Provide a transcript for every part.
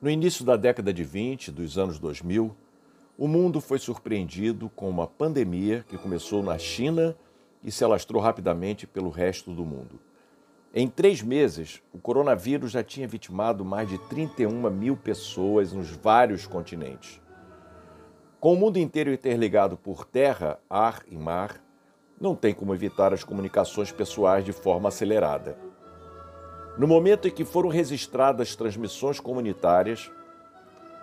No início da década de 20, dos anos 2000, o mundo foi surpreendido com uma pandemia que começou na China e se alastrou rapidamente pelo resto do mundo. Em três meses, o coronavírus já tinha vitimado mais de 31 mil pessoas nos vários continentes. Com o mundo inteiro interligado por terra, ar e mar, não tem como evitar as comunicações pessoais de forma acelerada. No momento em que foram registradas transmissões comunitárias,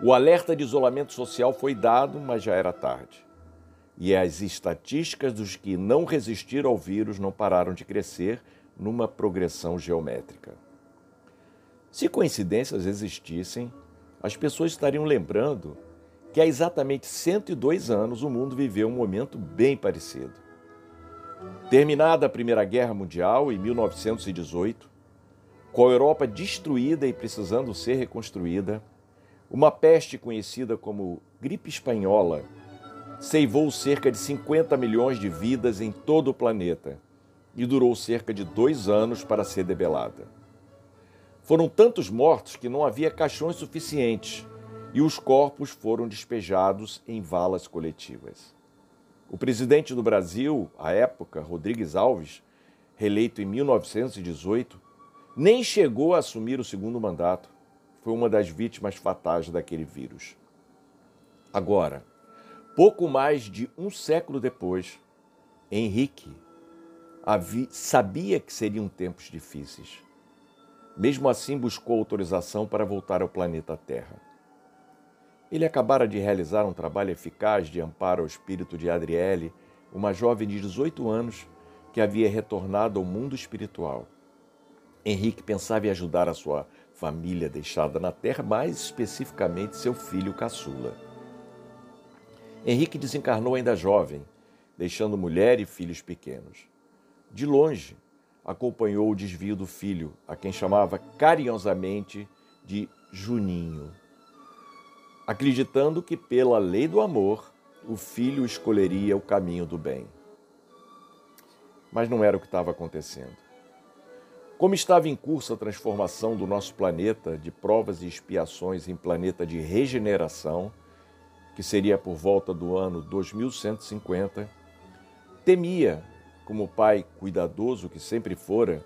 o alerta de isolamento social foi dado, mas já era tarde. E as estatísticas dos que não resistiram ao vírus não pararam de crescer numa progressão geométrica. Se coincidências existissem, as pessoas estariam lembrando que há exatamente 102 anos o mundo viveu um momento bem parecido. Terminada a Primeira Guerra Mundial, em 1918, com a Europa destruída e precisando ser reconstruída, uma peste conhecida como gripe espanhola ceivou cerca de 50 milhões de vidas em todo o planeta e durou cerca de dois anos para ser debelada. Foram tantos mortos que não havia caixões suficientes e os corpos foram despejados em valas coletivas. O presidente do Brasil, à época, Rodrigues Alves, reeleito em 1918, nem chegou a assumir o segundo mandato. Foi uma das vítimas fatais daquele vírus. Agora, pouco mais de um século depois, Henrique sabia que seriam tempos difíceis. Mesmo assim, buscou autorização para voltar ao planeta Terra. Ele acabara de realizar um trabalho eficaz de amparo ao espírito de Adriele, uma jovem de 18 anos que havia retornado ao mundo espiritual. Henrique pensava em ajudar a sua família deixada na terra, mais especificamente seu filho caçula. Henrique desencarnou ainda jovem, deixando mulher e filhos pequenos. De longe, acompanhou o desvio do filho, a quem chamava carinhosamente de Juninho, acreditando que, pela lei do amor, o filho escolheria o caminho do bem. Mas não era o que estava acontecendo. Como estava em curso a transformação do nosso planeta de provas e expiações em planeta de regeneração, que seria por volta do ano 2150, temia, como pai cuidadoso que sempre fora,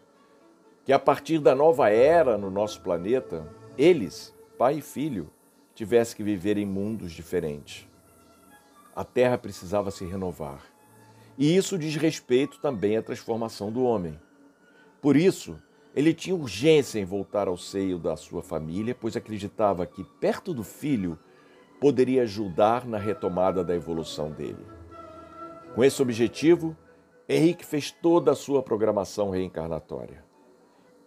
que a partir da nova era no nosso planeta, eles, pai e filho, tivessem que viver em mundos diferentes. A Terra precisava se renovar. E isso diz respeito também à transformação do homem. Por isso, ele tinha urgência em voltar ao seio da sua família, pois acreditava que, perto do filho, poderia ajudar na retomada da evolução dele. Com esse objetivo, Henrique fez toda a sua programação reencarnatória.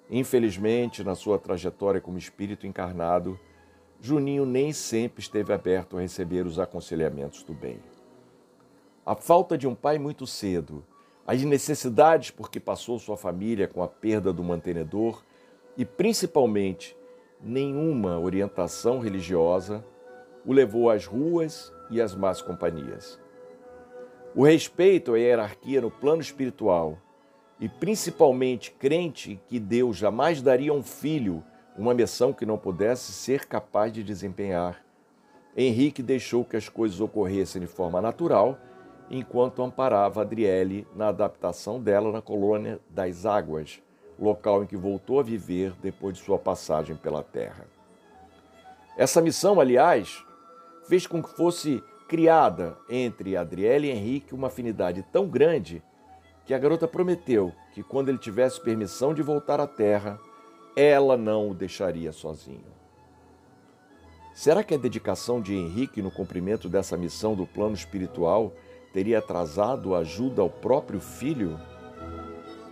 Infelizmente, na sua trajetória como espírito encarnado, Juninho nem sempre esteve aberto a receber os aconselhamentos do bem. A falta de um pai muito cedo as necessidades por que passou sua família com a perda do mantenedor e, principalmente, nenhuma orientação religiosa o levou às ruas e às más companhias. O respeito à hierarquia no plano espiritual e, principalmente, crente que Deus jamais daria a um filho uma missão que não pudesse ser capaz de desempenhar, Henrique deixou que as coisas ocorressem de forma natural enquanto amparava Adriele na adaptação dela na colônia das Águas, local em que voltou a viver depois de sua passagem pela Terra. Essa missão, aliás, fez com que fosse criada entre Adriele e Henrique uma afinidade tão grande que a garota prometeu que quando ele tivesse permissão de voltar à Terra, ela não o deixaria sozinho. Será que a dedicação de Henrique no cumprimento dessa missão do plano espiritual teria atrasado a ajuda ao próprio filho?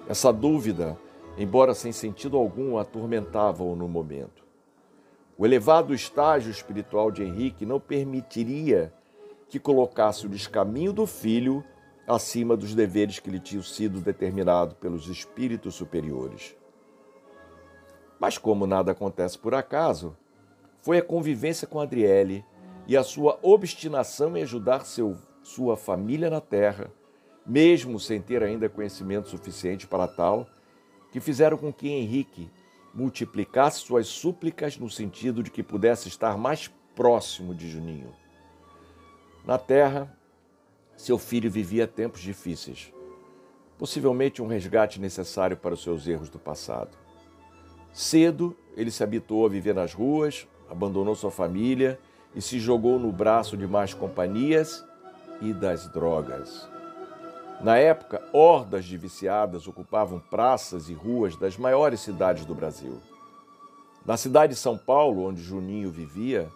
Essa dúvida, embora sem sentido algum, atormentava-o no momento. O elevado estágio espiritual de Henrique não permitiria que colocasse o descaminho do filho acima dos deveres que lhe tinham sido determinados pelos espíritos superiores. Mas, como nada acontece por acaso, foi a convivência com Adriele e a sua obstinação em ajudar seu sua família na terra, mesmo sem ter ainda conhecimento suficiente para tal, que fizeram com que Henrique multiplicasse suas súplicas no sentido de que pudesse estar mais próximo de Juninho. Na terra, seu filho vivia tempos difíceis, possivelmente um resgate necessário para os seus erros do passado. Cedo, ele se habituou a viver nas ruas, abandonou sua família e se jogou no braço de más companhias e das drogas. Na época, hordas de viciadas ocupavam praças e ruas das maiores cidades do Brasil. Na cidade de São Paulo, onde Juninho vivia,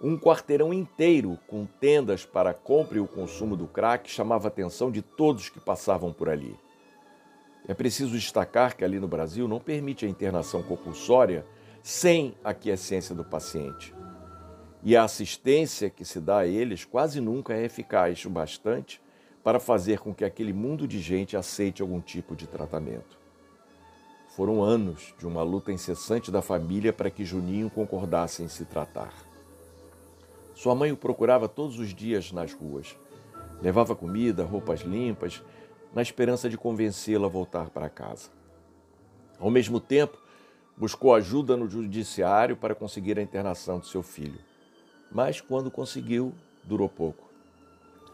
um quarteirão inteiro com tendas para a compra e o consumo do crack chamava a atenção de todos que passavam por ali. É preciso destacar que ali no Brasil não permite a internação compulsória sem aquiescência do paciente. E a assistência que se dá a eles quase nunca é eficaz o bastante para fazer com que aquele mundo de gente aceite algum tipo de tratamento. Foram anos de uma luta incessante da família para que Juninho concordasse em se tratar. Sua mãe o procurava todos os dias nas ruas. Levava comida, roupas limpas, na esperança de convencê-lo a voltar para casa. Ao mesmo tempo, buscou ajuda no judiciário para conseguir a internação de seu filho. Mas quando conseguiu, durou pouco.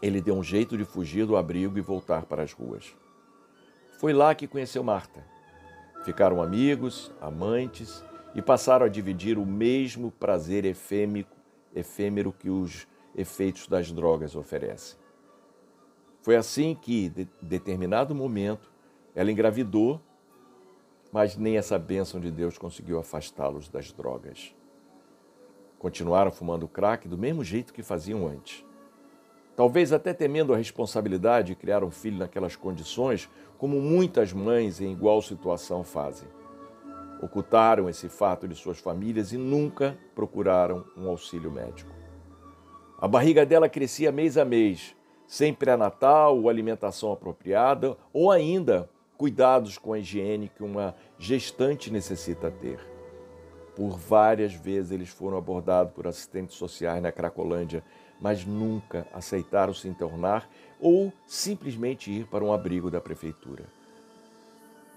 Ele deu um jeito de fugir do abrigo e voltar para as ruas. Foi lá que conheceu Marta. Ficaram amigos, amantes e passaram a dividir o mesmo prazer efêmero, efêmero que os efeitos das drogas oferecem. Foi assim que, de determinado momento, ela engravidou, mas nem essa bênção de Deus conseguiu afastá-los das drogas. Continuaram fumando crack do mesmo jeito que faziam antes. Talvez até temendo a responsabilidade de criar um filho naquelas condições, como muitas mães em igual situação fazem. Ocultaram esse fato de suas famílias e nunca procuraram um auxílio médico. A barriga dela crescia mês a mês, sem pré-natal ou alimentação apropriada, ou ainda cuidados com a higiene que uma gestante necessita ter. Por várias vezes eles foram abordados por assistentes sociais na Cracolândia mas nunca aceitaram se internar ou simplesmente ir para um abrigo da prefeitura.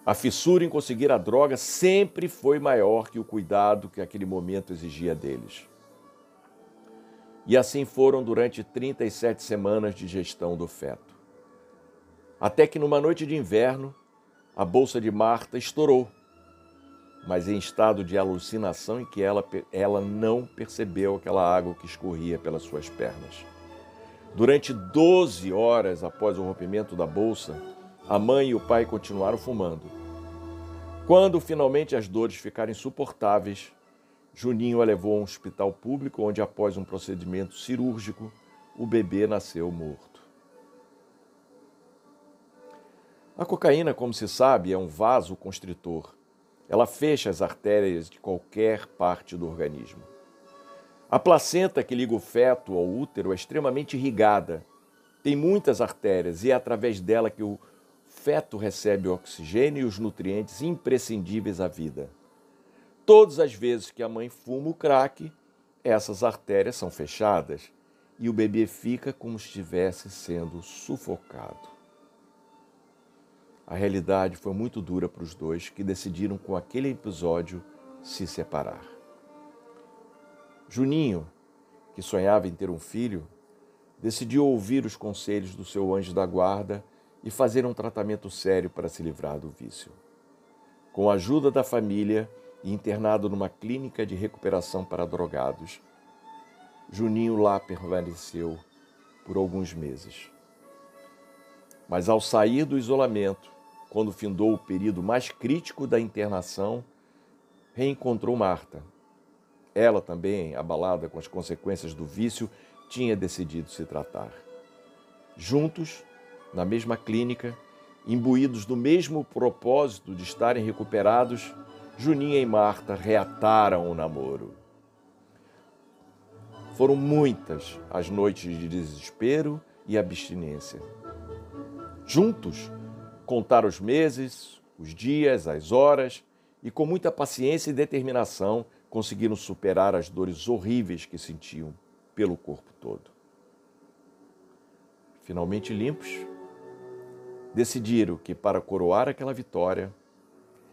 A fissura em conseguir a droga sempre foi maior que o cuidado que aquele momento exigia deles. E assim foram durante 37 semanas de gestão do feto. Até que numa noite de inverno, a bolsa de Marta estourou mas em estado de alucinação em que ela, ela não percebeu aquela água que escorria pelas suas pernas. Durante 12 horas após o rompimento da bolsa, a mãe e o pai continuaram fumando. Quando finalmente as dores ficaram insuportáveis, Juninho a levou a um hospital público onde, após um procedimento cirúrgico, o bebê nasceu morto. A cocaína, como se sabe, é um vaso constritor ela fecha as artérias de qualquer parte do organismo. A placenta que liga o feto ao útero é extremamente irrigada. Tem muitas artérias e é através dela que o feto recebe o oxigênio e os nutrientes imprescindíveis à vida. Todas as vezes que a mãe fuma o crack, essas artérias são fechadas e o bebê fica como se estivesse sendo sufocado. A realidade foi muito dura para os dois que decidiram com aquele episódio se separar. Juninho, que sonhava em ter um filho, decidiu ouvir os conselhos do seu anjo da guarda e fazer um tratamento sério para se livrar do vício. Com a ajuda da família e internado numa clínica de recuperação para drogados, Juninho lá permaneceu por alguns meses. Mas ao sair do isolamento, quando findou o período mais crítico da internação, reencontrou Marta. Ela também, abalada com as consequências do vício, tinha decidido se tratar. Juntos, na mesma clínica, imbuídos do mesmo propósito de estarem recuperados, Juninha e Marta reataram o namoro. Foram muitas as noites de desespero e abstinência. Juntos, contar os meses, os dias, as horas e, com muita paciência e determinação, conseguiram superar as dores horríveis que sentiam pelo corpo todo. Finalmente limpos, decidiram que, para coroar aquela vitória,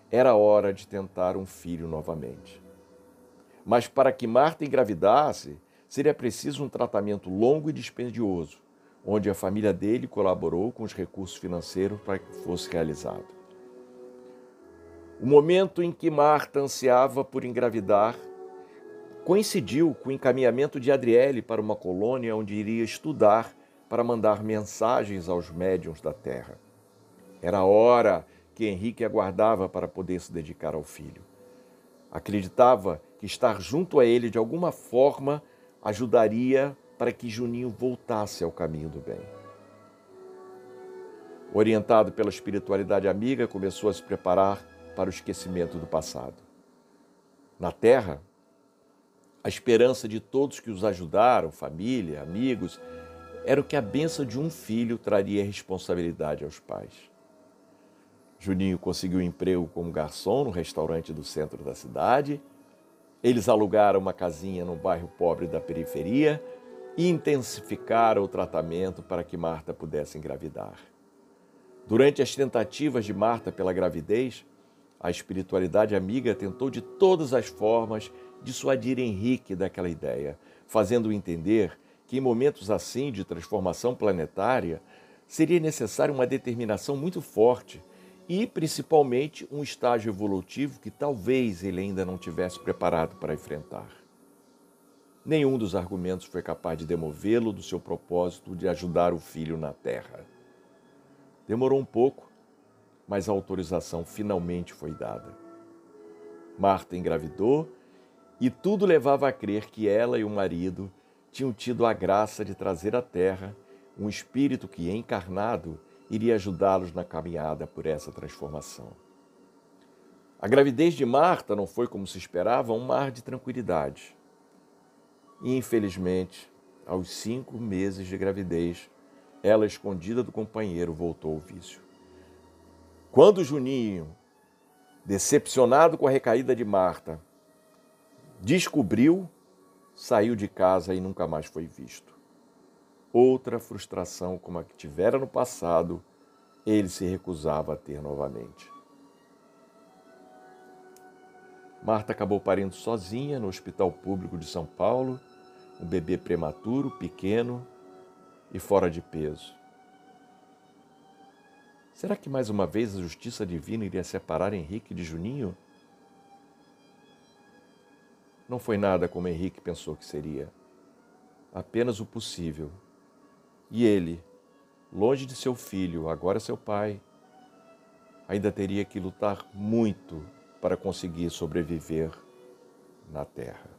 era hora de tentar um filho novamente. Mas para que Marta engravidasse, seria preciso um tratamento longo e dispendioso, onde a família dele colaborou com os recursos financeiros para que fosse realizado. O momento em que Marta ansiava por engravidar coincidiu com o encaminhamento de Adriele para uma colônia onde iria estudar para mandar mensagens aos médiuns da terra. Era a hora que Henrique aguardava para poder se dedicar ao filho. Acreditava que estar junto a ele de alguma forma ajudaria para que Juninho voltasse ao caminho do bem. Orientado pela espiritualidade amiga, começou a se preparar para o esquecimento do passado. Na Terra, a esperança de todos que os ajudaram, família, amigos, era o que a benção de um filho traria responsabilidade aos pais. Juninho conseguiu um emprego como garçom no restaurante do centro da cidade. Eles alugaram uma casinha no bairro pobre da periferia e intensificaram o tratamento para que Marta pudesse engravidar. Durante as tentativas de Marta pela gravidez, a espiritualidade amiga tentou de todas as formas dissuadir Henrique daquela ideia, fazendo-o entender que em momentos assim de transformação planetária seria necessária uma determinação muito forte e, principalmente, um estágio evolutivo que talvez ele ainda não tivesse preparado para enfrentar. Nenhum dos argumentos foi capaz de demovê-lo do seu propósito de ajudar o filho na Terra. Demorou um pouco, mas a autorização finalmente foi dada. Marta engravidou e tudo levava a crer que ela e o marido tinham tido a graça de trazer à terra um espírito que, encarnado, iria ajudá-los na caminhada por essa transformação. A gravidez de Marta não foi, como se esperava, um mar de tranquilidade. E, infelizmente, aos cinco meses de gravidez, ela, escondida do companheiro, voltou ao vício. Quando Juninho, decepcionado com a recaída de Marta, Descobriu, saiu de casa e nunca mais foi visto. Outra frustração como a que tivera no passado, ele se recusava a ter novamente. Marta acabou parindo sozinha no Hospital Público de São Paulo, um bebê prematuro, pequeno e fora de peso. Será que mais uma vez a justiça divina iria separar Henrique de Juninho? Não foi nada como Henrique pensou que seria. Apenas o possível. E ele, longe de seu filho, agora seu pai, ainda teria que lutar muito para conseguir sobreviver na terra.